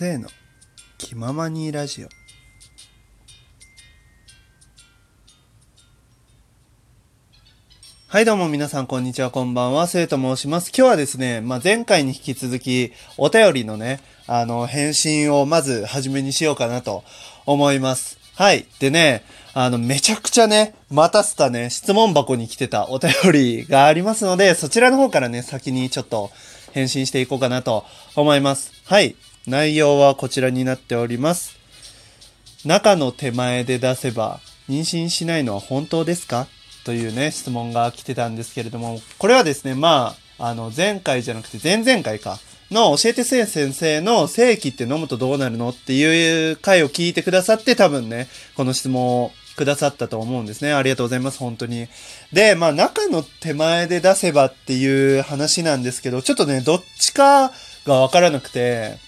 生の気ままにラジオはいどうも皆さんこんにちはこんばんは、せいと申します。今日はですね、まあ、前回に引き続きお便りのね、あの、返信をまず初めにしようかなと思います。はい。でね、あの、めちゃくちゃね、待たせたね、質問箱に来てたお便りがありますので、そちらの方からね、先にちょっと返信していこうかなと思います。はい。内容はこちらになっております。中の手前で出せば妊娠しないのは本当ですか？というね、質問が来てたんですけれども、これはですね、まあ、あの、前回じゃなくて前々回か、の教えてせい先生の正規って飲むとどうなるのっていう回を聞いてくださって多分ね、この質問をくださったと思うんですね。ありがとうございます、本当に。で、まあ、中の手前で出せばっていう話なんですけど、ちょっとね、どっちかがわからなくて、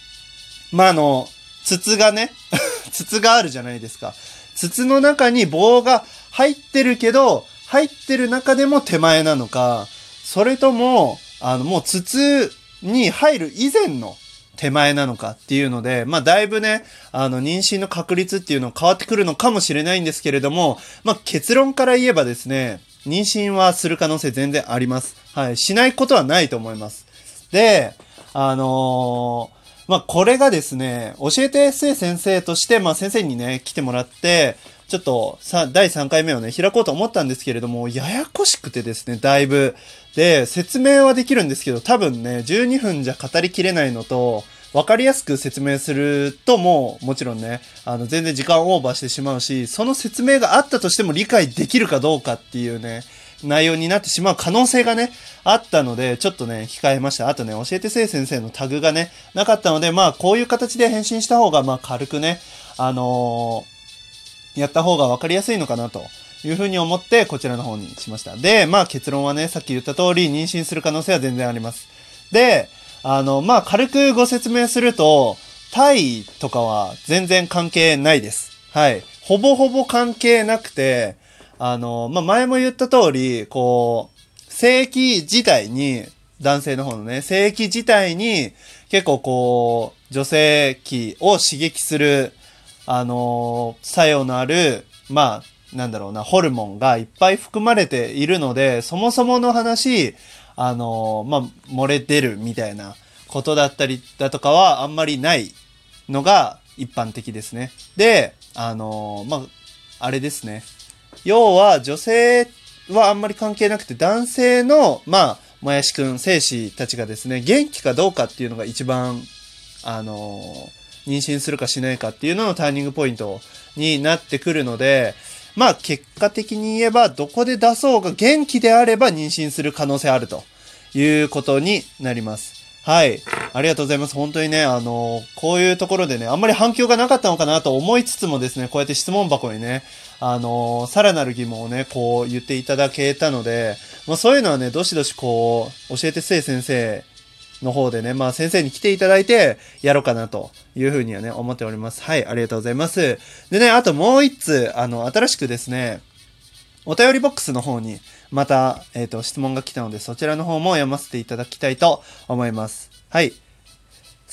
まあ、あの、筒がね、筒があるじゃないですか。筒の中に棒が入ってるけど、入ってる中でも手前なのか、それとも、あの、もう筒に入る以前の手前なのかっていうので、まあ、だいぶね、あの、妊娠の確率っていうの変わってくるのかもしれないんですけれども、まあ、結論から言えばですね、妊娠はする可能性全然あります。はい。しないことはないと思います。で、あのーまあ、これがですね、教えてエッセイ先生として、まあ、先生にね、来てもらって、ちょっと、さ、第3回目をね、開こうと思ったんですけれども、ややこしくてですね、だいぶ。で、説明はできるんですけど、多分ね、12分じゃ語りきれないのと、わかりやすく説明するともう、もちろんね、あの、全然時間オーバーしてしまうし、その説明があったとしても理解できるかどうかっていうね、内容になってしまう可能性がね、あったので、ちょっとね、控えました。あとね、教えてせい先生のタグがね、なかったので、まあ、こういう形で返信した方が、まあ、軽くね、あのーやった方が分かりやすいのかなというふうに思って、こちらの方にしました。で、まあ、結論はね、さっき言った通り、妊娠する可能性は全然あります。で、あの、まあ、軽くご説明すると、体とかは全然関係ないです。はい。ほぼほぼ関係なくて、あの、まあ、前も言った通り、こう、性器自体に、男性の方のね、性器自体に、結構こう、女性器を刺激する、あの作用のある、まあ、なんだろうな、ホルモンがいっぱい含まれているので、そもそもの話、あのまあ、漏れ出るみたいなことだったりだとかはあんまりないのが一般的ですね。で、あのまあ、あれですね。要は女性はあんまり関係なくて男性の、まあ、もやしくん、精子たちがですね、元気かどうかっていうのが一番、あの妊娠するかしないかっていうののターニングポイントになってくるので、まあ結果的に言えばどこで出そうが元気であれば妊娠する可能性あるということになります。はい。ありがとうございます。本当にね、あのこういうところでね、あんまり反響がなかったのかなと思いつつもですね、こうやって質問箱にね、あのさらなる疑問をね、こう言っていただけたので、まあそういうのはね、どしどしこう、教えてせい先生の方でね、まあ先生に来ていただいて、やろうかなというふうにはね、思っております。はい、ありがとうございます。でね、あともう一つ、あの、新しくですね、お便りボックスの方に、また、えっ、と、質問が来たので、そちらの方も読ませていただきたいと思います。はい。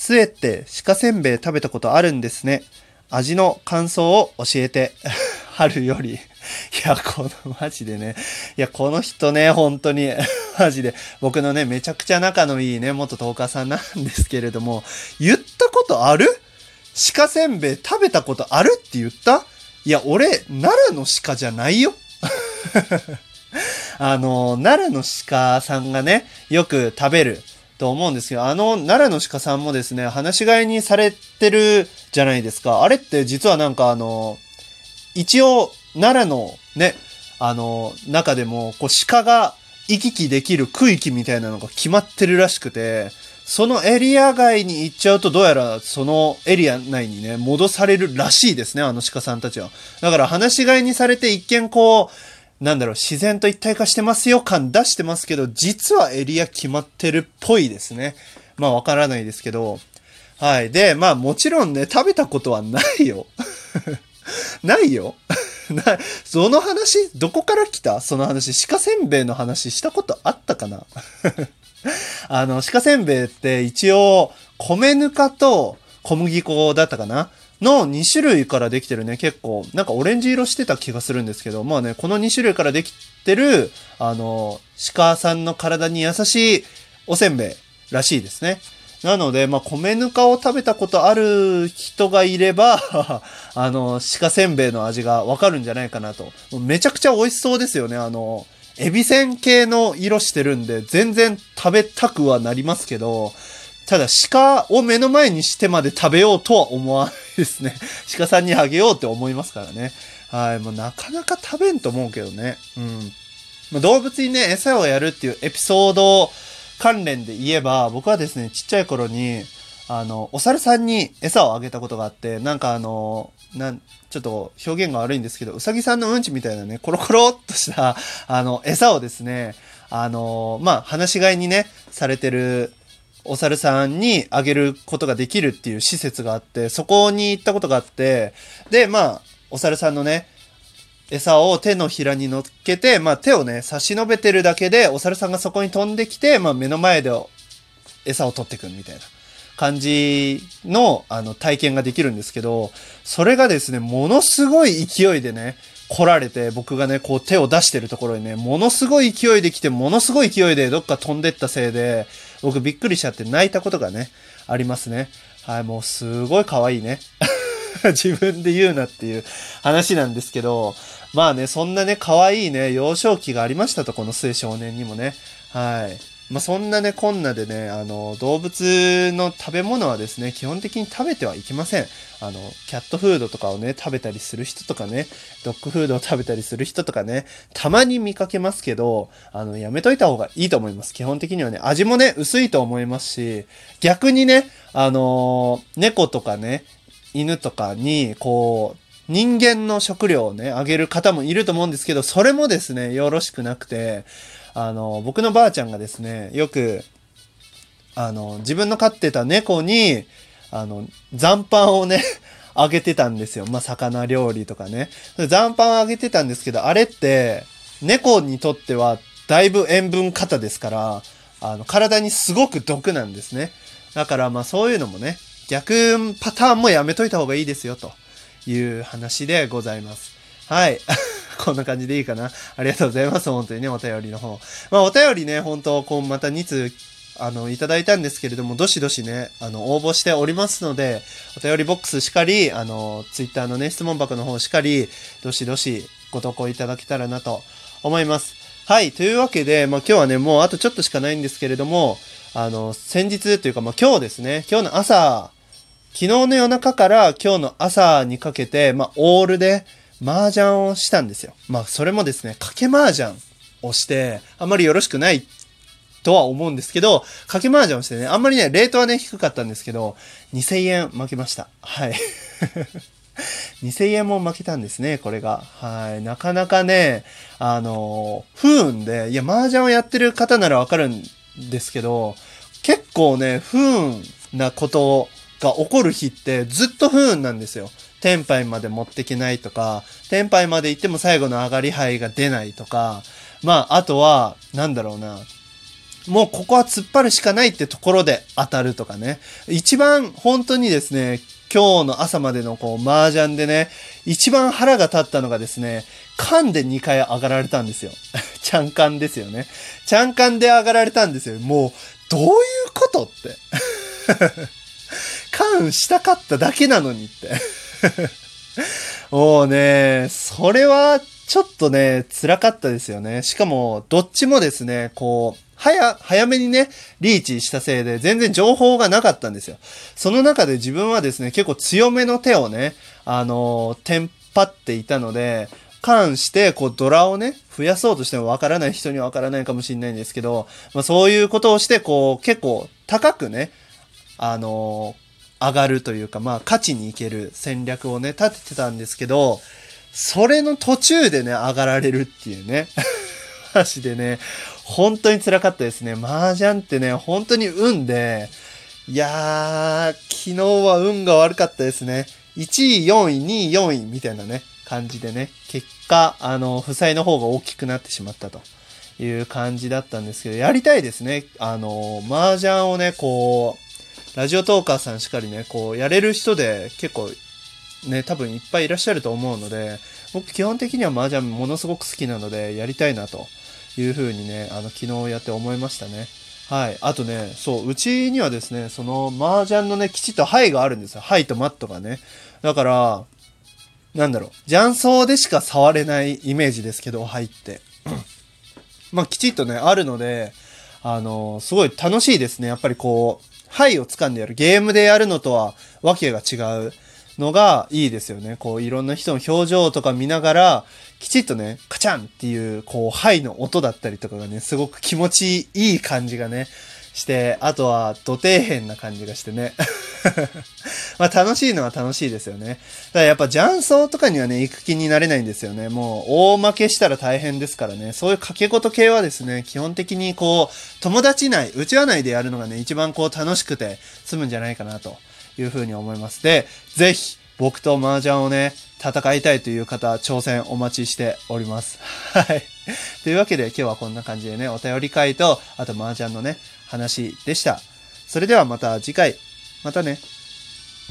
スエって鹿せんべい食べたことあるんですね。味の感想を教えて。春より。いや、この、マジでね。いや、この人ね、本当に、マジで、僕のね、めちゃくちゃ仲のいいね、元トーカーさんなんですけれども、言ったことある？鹿せんべい食べたことあるって言った？いや、俺、奈良の鹿じゃないよ。あの、奈良の鹿さんがね、よく食べると思うんですけど、あの、奈良の鹿さんもですね、放し飼いにされてるじゃないですか。あれって実はなんかあの、一応、奈良のね、あの、中でも、こう、鹿が行き来できる区域みたいなのが決まってるらしくて、そのエリア外に行っちゃうと、どうやらそのエリア内にね、戻されるらしいですね、あの鹿さんたちは。だから、放し飼いにされて一見こう、なんだろう、自然と一体化してますよ感出してますけど、実はエリア決まってるっぽいですね。まあ、わからないですけど。はい。で、まあ、もちろんね、食べたことはないよ。ないよ。な、その話、どこから来た？その話、鹿せんべいの話したことあったかな？あの、鹿せんべいって一応、米ぬかと小麦粉だったかな？の2種類からできてるね、結構、なんかオレンジ色してた気がするんですけど、まあね、この2種類からできてる、あの、鹿さんの体に優しいおせんべいらしいですね。なので、まあ、米ぬかを食べたことある人がいれば あの、鹿せんべいの味がわかるんじゃないかなと。めちゃくちゃ美味しそうですよね。あの、エビせん系の色してるんで、全然食べたくはなりますけど、ただ鹿を目の前にしてまで食べようとは思わないですね。鹿さんにあげようって思いますからね。はい。もうなかなか食べんと思うけどね。うん。まあ、動物にね、餌をやるっていうエピソード関連で言えば、僕はですね、ちっちゃい頃に、あの、お猿さんに餌をあげたことがあって、なんかあの、なん、ちょっと表現が悪いんですけど、うさぎさんのうんちみたいなね、コロコロっとした、あの、餌をですね、あの、まあ、話し飼いにね、されてるお猿さんにあげることができるっていう施設があって、そこに行ったことがあって、で、まあ、お猿さんのね、餌を手のひらに乗っけて、まあ手をね、差し伸べてるだけで、お猿さんがそこに飛んできて、まあ目の前で餌を取ってくみたいな。感じの、あの、体験ができるんですけど、それがですね、ものすごい勢いでね、来られて、僕がね、こう手を出してるところにね、ものすごい勢いで来て、ものすごい勢いでどっか飛んでったせいで、僕びっくりしちゃって泣いたことがね、ありますね。はい、もうすごい可愛いね。自分で言うなっていう話なんですけど、まあね、そんなね、可愛いね、幼少期がありましたと、この末少年にもね。はい。まあ、そんなね、こんなでね、あの、動物の食べ物はですね、基本的に食べてはいけません。あの、キャットフードとかをね、食べたりする人とかね、ドッグフードを食べたりする人とかね、たまに見かけますけど、あの、やめといた方がいいと思います。基本的にはね、味もね、薄いと思いますし、逆にね、あの猫とかね、犬とかに、こう、人間の食料をね、あげる方もいると思うんですけど、それもですね、よろしくなくて、あの、僕のばあちゃんがですね、よく、あの、自分の飼ってた猫に、あの、残飯をね、あげてたんですよ。まあ、魚料理とかね。残飯をあげてたんですけど、あれって、猫にとっては、だいぶ塩分過多ですから、あの、体にすごく毒なんですね。だから、まあ、そういうのもね、逆パターンもやめといた方がいいですよ、という話でございます。はい。こんな感じでいいかな。ありがとうございます。本当にね、お便りの方。まあ、お便りね、本当こう、また2通、あの、いただいたんですけれども、どしどしね、あの、応募しておりますので、お便りボックスしかり、あの、ツイッターのね、質問箱の方しかり、どしどしご投稿いただけたらなと思います。はい。というわけで、まあ、今日はね、もうあとちょっとしかないんですけれども、あの、先日というか、まあ、今日ですね、今日の朝、昨日の夜中から今日の朝にかけて、まあ、オールで、麻雀をしたんですよ。まあ、それもですね、賭け麻雀をして、あんまりよろしくないとは思うんですけど、賭け麻雀をしてね、あんまりね、レートはね、低かったんですけど、2000円負けました。はい。2000円も負けたんですね、これが。はい。なかなかね、あの、不運で、いや、麻雀をやってる方ならわかるんですけど、結構ね、不運なことが起こる日ってずっと不運なんですよ。天杯まで持ってけないとか、天杯まで行っても最後の上がり牌が出ないとか、まあ、あとは、なんだろうな。もうここは突っ張るしかないってところで当たるとかね。一番本当にですね、今日の朝までのこう、麻雀でね、一番腹が立ったのがですね、缶で2回上がられたんですよ。ちゃんカンですよね。ちゃんカンで上がられたんですよ。もう、どういうことって。缶したかっただけなのにって もうね、それはちょっとね、辛かったですよね。しかも、どっちもですね、こう、早、早めにね、リーチしたせいで全然情報がなかったんですよ。その中で自分はですね、結構強めの手をね、あのテンパっていたので、関して、こう、ドラをね、増やそうとしてもわからない人にはわからないかもしれないんですけど、まあそういうことをして、こう、結構高くね、あの上がるというか、まあ、勝ちにいける戦略をね、立ててたんですけど、それの途中でね、上がられるっていうね。話でね、本当に辛かったですね。麻雀ってね、本当に運で、いやー、昨日は運が悪かったですね。1位、4位、2位、4位みたいなね、感じでね、結果、あの、負債の方が大きくなってしまったという感じだったんですけど、やりたいですね。あの、麻雀をね、こう、ラジオトーカーさんしかりね、こう、やれる人で結構、ね、多分いっぱいいらっしゃると思うので、僕基本的には麻雀ものすごく好きなので、やりたいなというふうにね、あの、昨日やって思いましたね。はい。あとね、そう、うちにはですね、その麻雀のね、きちっと牌があるんですよ。牌とマットがね。だから、なんだろう、雀荘でしか触れないイメージですけど、牌って。まあ、きちっとね、あるので、あのすごい楽しいですね。やっぱりこう、牌を掴んでやる。ゲームでやるのとは、わけが違うのがいいですよね。こう、いろんな人の表情とか見ながら、きちっとね、カチャンっていう、こう、はいの音だったりとかがね、すごく気持ちいい感じがね、して、あとは、土底辺な感じがしてね。まあ楽しいのは楽しいですよね。ただやっぱ雀荘とかにはね、行く気になれないんですよね。もう大負けしたら大変ですからね。そういう掛け事系はですね、基本的にこう、友達内、うちわ内でやるのがね、一番こう楽しくて済むんじゃないかなというふうに思います。で、ぜひ、僕と麻雀をね、戦いたいという方、挑戦お待ちしております。はい。というわけで今日はこんな感じでね、お便り会と、あと麻雀のね、話でした。それではまた次回。またね。